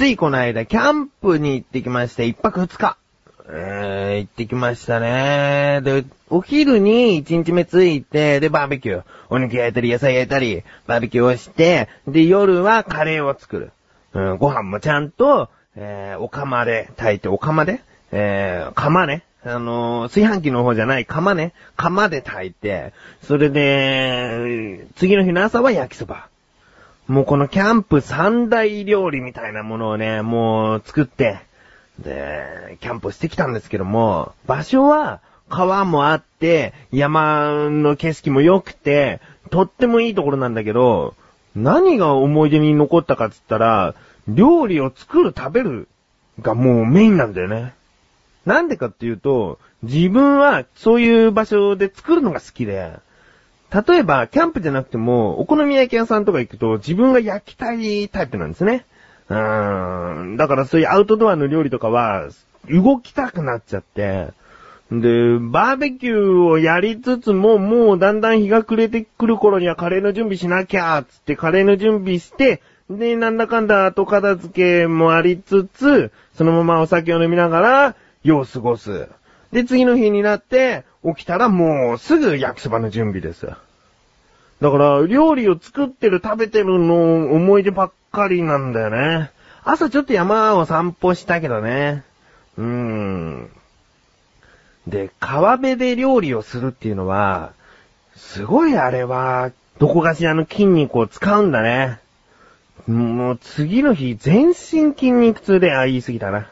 ついこの間、キャンプに行ってきまして、一泊二日。えー、行ってきましたね。で、お昼に一日目ついて、で、バーベキュー。お肉焼いたり、野菜焼いたり、バーベキューをして、で、夜はカレーを作る。うん、ご飯もちゃんと、えー、お釜で炊いて、お釜でえー、釜ね。あのー、炊飯器の方じゃない釜ね。釜で炊いて、それで、次の日の朝は焼きそば。もうこのキャンプ三大料理みたいなものをね、もう作って、で、キャンプしてきたんですけども、場所は川もあって、山の景色も良くて、とってもいいところなんだけど、何が思い出に残ったかっつったら、料理を作る食べるがもうメインなんだよね。なんでかっていうと、自分はそういう場所で作るのが好きで、例えば、キャンプじゃなくても、お好み焼き屋さんとか行くと、自分が焼きたいタイプなんですね。うーん。だからそういうアウトドアの料理とかは、動きたくなっちゃって、で、バーベキューをやりつつも、もうだんだん日が暮れてくる頃にはカレーの準備しなきゃ、つってカレーの準備して、で、なんだかんだ後片付けもありつつ、そのままお酒を飲みながら、夜を過ごす。で、次の日になって、起きたらもうすぐ焼きそばの準備です。だから、料理を作ってる食べてるの思い出ばっかりなんだよね。朝ちょっと山を散歩したけどね。うーん。で、川辺で料理をするっていうのは、すごいあれは、どこかしらの筋肉を使うんだね。もう次の日、全身筋肉痛で、あ、言い過ぎたな。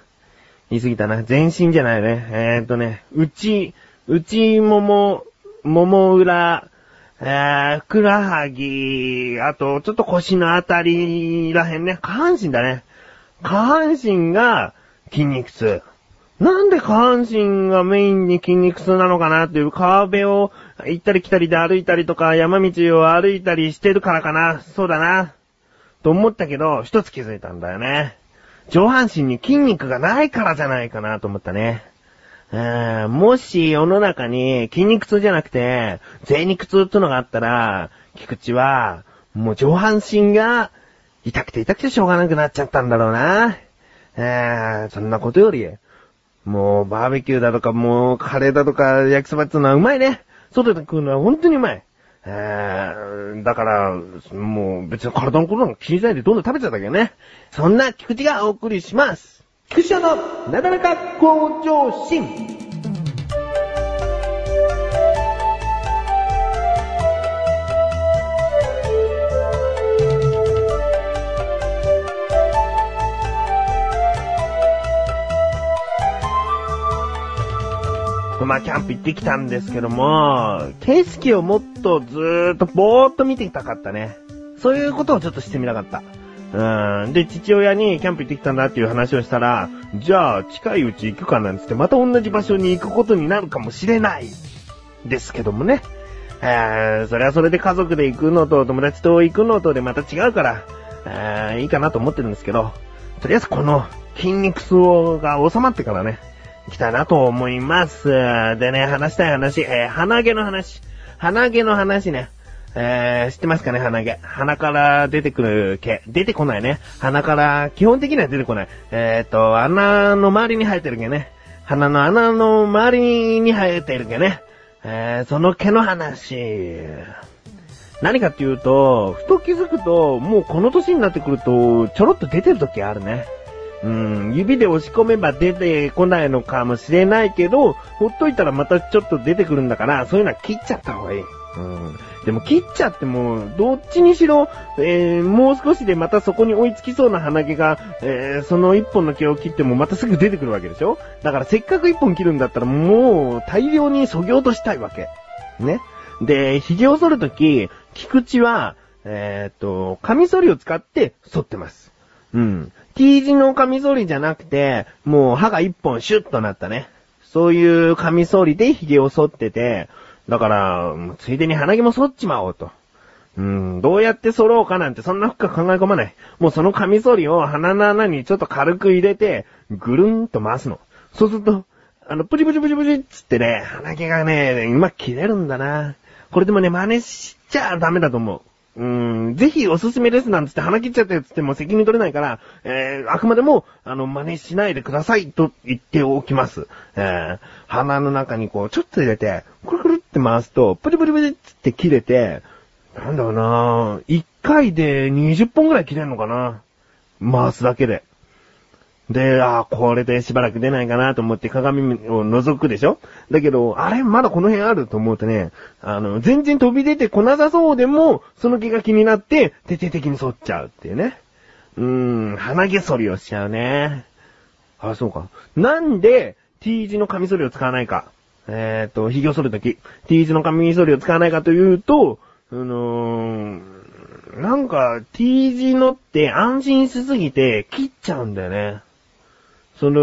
言い過ぎたな。全身じゃないね。えー、っとね、内、内もも、もも裏、えー、ふくらはぎ、あと、ちょっと腰のあたりらへんね。下半身だね。下半身が筋肉痛。なんで下半身がメインに筋肉痛なのかなっていう川辺を行ったり来たりで歩いたりとか山道を歩いたりしてるからかな。そうだな。と思ったけど、一つ気づいたんだよね。上半身に筋肉がないからじゃないかなと思ったね。もし世の中に筋肉痛じゃなくて、贅肉痛ってのがあったら、菊池は、もう上半身が痛くて痛くてしょうがなくなっちゃったんだろうな。えそんなことより、もうバーベキューだとか、もうカレーだとか焼きそばってのはうまいね。外で食うのは本当にうまい。えー、だから、もう別に体のことなんか気にしないでどんどん食べちゃったけどね。そんな菊池がお送りします。菊池のなだらか向上心。まあ、キャンプ行ってきたんですけども、景色をもっとずーっとぼーっと見ていたかったね。そういうことをちょっとしてみたかった。うん。で、父親にキャンプ行ってきたんだっていう話をしたら、じゃあ、近いうち行くかなんつって、また同じ場所に行くことになるかもしれない。ですけどもね。えー、それはそれで家族で行くのと友達と行くのとでまた違うから、えー、いいかなと思ってるんですけど、とりあえずこの筋肉痛が収まってからね、行きたいなと思います。でね、話したい話、えー、鼻毛の話。鼻毛の話ね。えー、知ってますかね、鼻毛。鼻から出てくる毛。出てこないね。鼻から、基本的には出てこない。えっ、ー、と、穴の周りに生えてる毛ね。鼻の穴の周りに生えてる毛ね。えー、その毛の話。何かっていうと、ふと気づくと、もうこの年になってくると、ちょろっと出てる時あるね。うん、指で押し込めば出てこないのかもしれないけど、ほっといたらまたちょっと出てくるんだから、そういうのは切っちゃった方がいい。うん。でも切っちゃっても、どっちにしろ、えー、もう少しでまたそこに追いつきそうな鼻毛が、えー、その一本の毛を切ってもまたすぐ出てくるわけでしょ？だからせっかく一本切るんだったらもう大量に削ぎ落としたいわけ。ね？で、髭を剃るとき、菊池は、えー、っと、カミソリを使って剃ってます。うん。T 字のカミソリじゃなくて、もう歯が一本シュッとなったね。そういうカミソリで髭を剃ってて、だから、ついでに鼻毛も剃っちまおうと。うん、どうやって剃ろうかなんてそんな深く考え込まない。もうそのカミソリを鼻の穴にちょっと軽く入れて、ぐるんと回すの。そうすると、あの、プリプリプリプリっつってね、鼻毛がね、うまく切れるんだな。これでもね、真似しちゃダメだと思う。うーん、ぜひおすすめですなんつって鼻切っちゃったやつっても責任取れないから、えー、あくまでも、あの、真似しないでくださいと言っておきます。えー、鼻の中にこう、ちょっと入れて、くるくるって回すと、プリプリプリって切れて、なんだろうな1回で20本ぐらい切れんのかな回すだけで。で、あーこれでしばらく出ないかなと思って鏡を覗くでしょ？だけど、あれまだこの辺あると思うとね、あの、全然飛び出てこなさそうでも、その気が気になって、徹底的に反っちゃうっていうね。うーん、鼻毛剃りをしちゃうね。あ、そうか。なんで、T 字のカミソリを使わないか。えっ、と、髭を剃るとき、T 字のカミソリを使わないかというと、あのー、なんか、T 字のって安心しすぎて切っちゃうんだよね。その、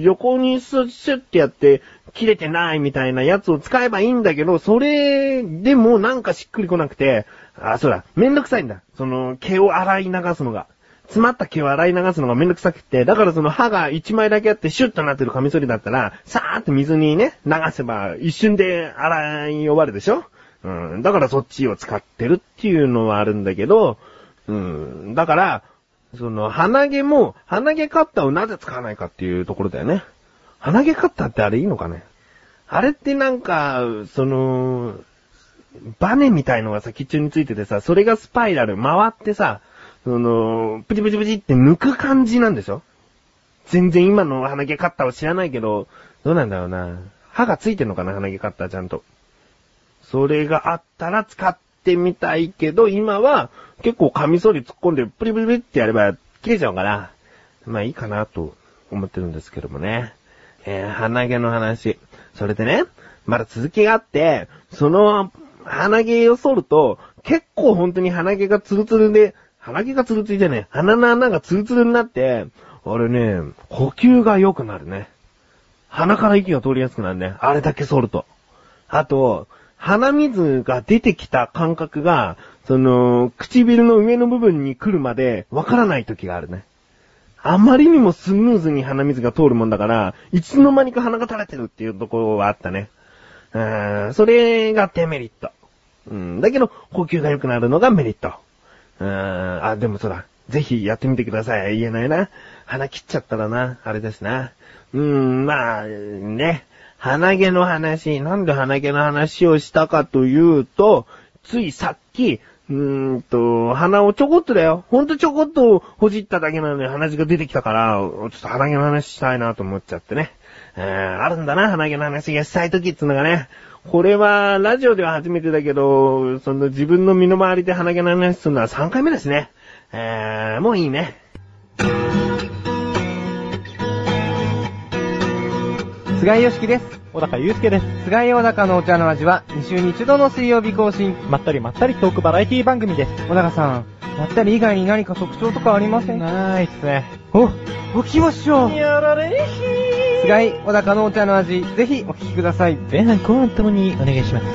横にスッシュってやって、切れてないみたいなやつを使えばいいんだけど、それでもなんかしっくりこなくて、あ、そうだ、めんどくさいんだ。その、毛を洗い流すのが。詰まった毛を洗い流すのがめんどくさくて、だからその歯が一枚だけあってシュッとなってるカミソリだったら、さーっと水にね、流せば一瞬で洗い終わるでしょ？うん、だからそっちを使ってるっていうのはあるんだけど、うん、だから、その、鼻毛も、鼻毛カッターをなぜ使わないかっていうところだよね。鼻毛カッターってあれいいのかね？あれってなんか、その、バネみたいのが先っちょについててさ、それがスパイラル回ってさ、その、プチプチプチって抜く感じなんでしょ？全然今の鼻毛カッターを知らないけど、どうなんだろうな。歯がついてんのかな？鼻毛カッターちゃんと。それがあったら使ってみたいけど、今は結構カミソリ突っ込んでプリプリプリってやれば切れちゃうから、まあいいかなと思ってるんですけどもね。えー、鼻毛の話。それでね、まだ続きがあって、その鼻毛を剃ると、結構本当に鼻毛がツルツルで、鼻毛がツルツルでね、鼻の穴がツルツルになって、あれね、呼吸が良くなるね。鼻から息が通りやすくなるね。あれだけ剃ると。あと、鼻水が出てきた感覚が、その、唇の上の部分に来るまでわからない時があるね。あまりにもスムーズに鼻水が通るもんだから、いつの間にか鼻が垂れてるっていうところはあったね。うーん、それがデメリット。うん、だけど、呼吸が良くなるのがメリット。うーん、あ、でもそうだ。ぜひやってみてください。言えないな。鼻切っちゃったらな。あれですな。うーん、まあ、ね。鼻毛の話、なんで鼻毛の話をしたかというと、ついさっき、うーんと、鼻をちょこっとだよ。ほんとちょこっとほじっただけなのに鼻血が出てきたから、ちょっと鼻毛の話したいなと思っちゃってね。えー、あるんだな、鼻毛の話がしたい時っていうのがね。これは、ラジオでは初めてだけど、その自分の身の回りで鼻毛の話するのは3回目ですね。えー、もういいね。菅井よしきです。小高祐介です。菅井小高のお茶の味は2週に1度の水曜日更新。まったりまったりトークバラエティ番組です。小高さん、まったり以外に何か特徴とかありません？かないっすね。お、お聞きましょう。やられ菅井小高のお茶の味、ぜひお聞きください。前半後半ともにお願いします。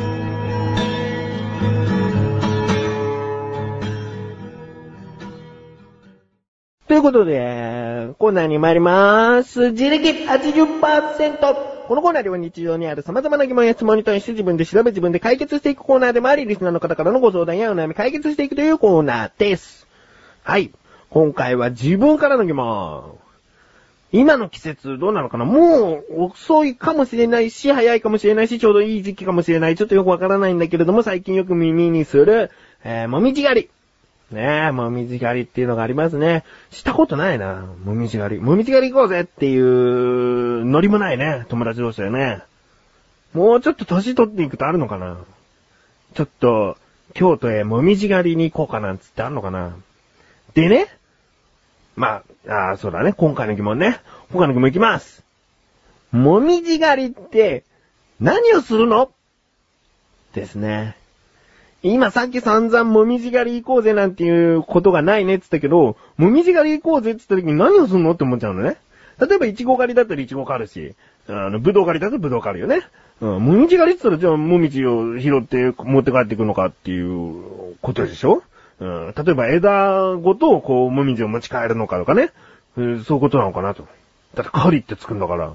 ということで、コーナーに参りまーす。自力80%。このコーナーでは日常にある様々な疑問や質問に対して自分で調べ自分で解決していくコーナーでもあり、リスナーの方からのご相談やお悩み解決していくというコーナーです。はい。今回は自分からの疑問。今の季節どうなのかな？もう遅いかもしれないし、早いかもしれないし、ちょうどいい時期かもしれない。ちょっとよくわからないんだけれども、最近よく耳にする、えー、もみじ狩り。ねえ、もみじ狩りっていうのがありますね。したことないな、もみじ狩り。もみじ狩り行こうぜっていうノリもないね、友達同士でね。もうちょっと年取っていくとあるのかな？ちょっと、京都へもみじ狩りに行こうかなんつってあるのかな？でね、まあ、あーそうだね、今回の疑問ね。今回の疑問いきます。もみじ狩りって、何をするの？ですね。今さっき散々もみじ狩り行こうぜなんていうことがないねって言ったけど、もみじ狩り行こうぜって言った時に何をするのって思っちゃうのね。例えば、いちご狩りだったらいちご狩るし、あの、ぶどう狩りだったらぶどう狩るよね。うん、もみじ狩りって言ったらじゃあもみじを拾って持って帰っていくのかっていうことでしょ？うん、例えば枝ごとこう、もみじを持ち帰るのかとかね。うんそういうことなのかなと。だって狩りってつくんだから。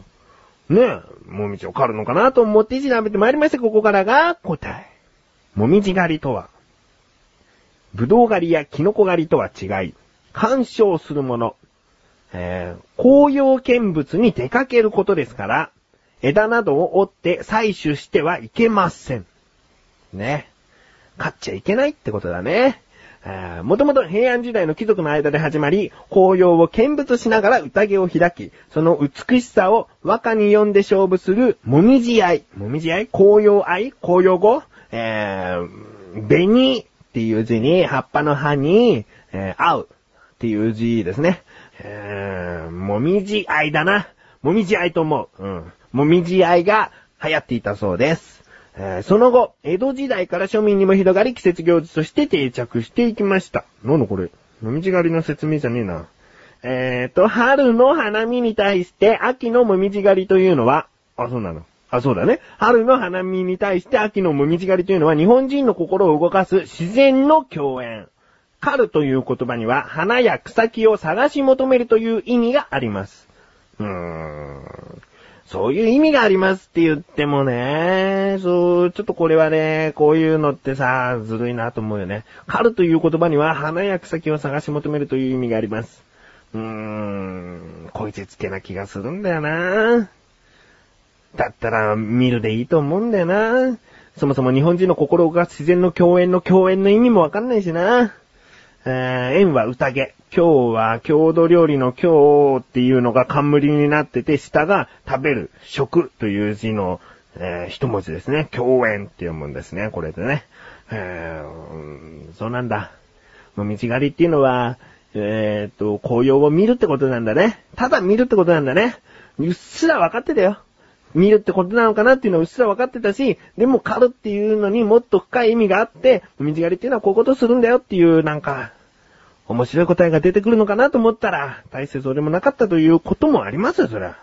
ねえ、もみじを狩るのかなと思って調べてまいりました。ここからが答え。もみじ狩りとは、ぶどう狩りやキノコ狩りとは違い、鑑賞するもの、えー、紅葉見物に出かけることですから、枝などを折って採取してはいけません。ね。買っちゃいけないってことだね。もともと平安時代の貴族の間で始まり、紅葉を見物しながら宴を開き、その美しさを和歌に読んで勝負する、もみじ愛。もみじ愛紅葉愛紅葉語えー、紅っていう字に、葉っぱの葉に、えー、合うっていう字ですね。えー、もみじ愛だな。もみじ愛と思う。うん。もみじ愛が流行っていたそうです。えーその後、江戸時代から庶民にも広がり季節行事として定着していきました。なんだこれ？もみじ狩りの説明じゃねえな。えーと、春の花見に対して秋のもみじ狩りというのは、あ、そうなの。あ、そうだね。春の花見に対して秋のもみじ狩りというのは日本人の心を動かす自然の共演。狩るという言葉には花や草木を探し求めるという意味があります。うーん。そういう意味がありますって言ってもね、そう、ちょっとこれはね、こういうのってさ、ずるいなと思うよね。狩るという言葉には花や草木を探し求めるという意味があります。うーん、こいつつけな気がするんだよな。だったら見るでいいと思うんだよな。そもそも日本人の心が自然の共演の共演の意味もわかんないしな。えー、縁は宴。今日は郷土料理の今日っていうのが冠になってて、下が食べる、食という字の、えー一文字ですね。共演って読むんですね、これでね。えーそうなんだ。もみじ狩りっていうのは、えーっと、紅葉を見るってことなんだね。ただ見るってことなんだね。うっすら分かってたよ。見るってことなのかなっていうのはうっすら分かってたし、でも狩るっていうのにもっと深い意味があって、もみじ狩りっていうのはこういうことするんだよっていう、なんか、面白い答えが出てくるのかなと思ったら、大してそれもなかったということもありますよ、それは。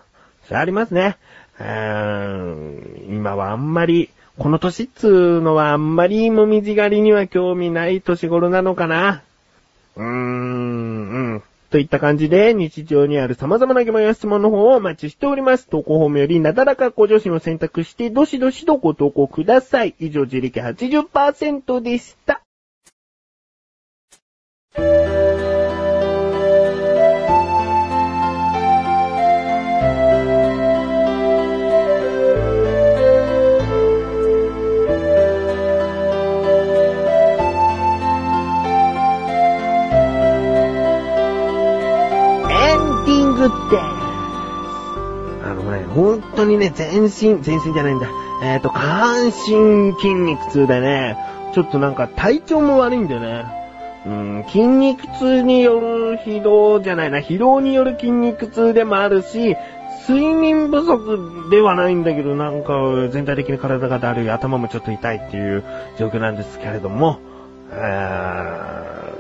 それはありますね。うーん今はあんまり、この年っつうのはあんまりもみじ狩りには興味ない年頃なのかな。うーん、うん。といった感じで、日常にある様々な疑問や質問の方をお待ちしております。投稿フォームよりなだらかご助身を選択して、どしどしとご投稿ください。以上、自力80%でした。全身、全身じゃないんだ。えっ、と、下半身筋肉痛でね、ちょっとなんか体調も悪いんだよね。うん、筋肉痛による疲労じゃないな、疲労による筋肉痛でもあるし、睡眠不足ではないんだけど、なんか全体的に体がだるい、頭もちょっと痛いっていう状況なんですけれども、あ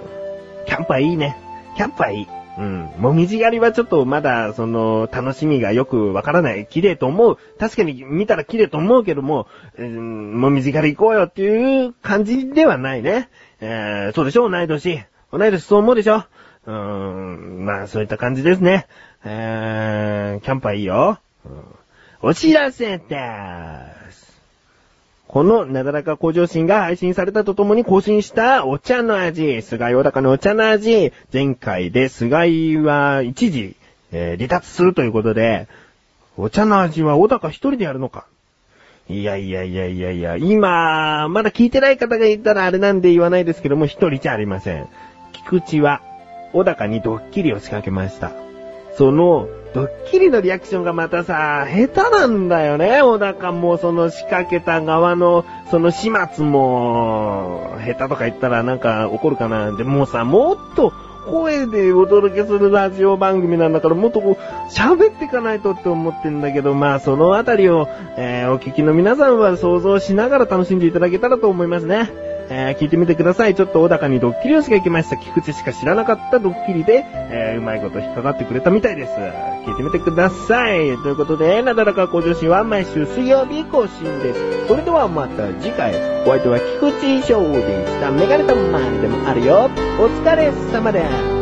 ーキャンプはいいね。キャンプはいい。うん。もみじ狩りはちょっとまだ、その、楽しみがよくわからない。綺麗と思う。確かに見たら綺麗と思うけども、うん、もみじ狩り行こうよっていう感じではないね。えー、そうでしょ？同い年。同い年そう思うでしょ？うーん、まあそういった感じですね。えー、キャンプはいいよ。うんお知らせです。このなだらか向上心が配信されたとともに更新したお茶の味、菅井小高のお茶の味、前回で菅井は一時、えー離脱するということで、お茶の味は小高一人でやるのか？いやいやいやいやいや、今、まだ聞いてない方がいたらあれなんで言わないですけども、一人じゃありません。菊池は、小高にドッキリを仕掛けました。その、ドッキリのリアクションがまたさ、下手なんだよね。小高もその仕掛けた側の、その始末も、下手とか言ったらなんか怒るかな。でもさ、もっと声でお届けするラジオ番組なんだから、もっとこう、喋っていかないとって思ってんだけど、まあそのあたりを、えーお聞きの皆さんは想像しながら楽しんでいただけたらと思いますね。えー聞いてみてください。ちょっと小高にドッキリを仕掛けました。菊池しか知らなかったドッキリで、えーうまいこと引っかかってくれたみたいです。聞いてみてください。ということで、なだらか向上心は毎週水曜日更新です。それではまた次回、お相手は菊池翔でした。メガネたまでもあるよ。お疲れ様です。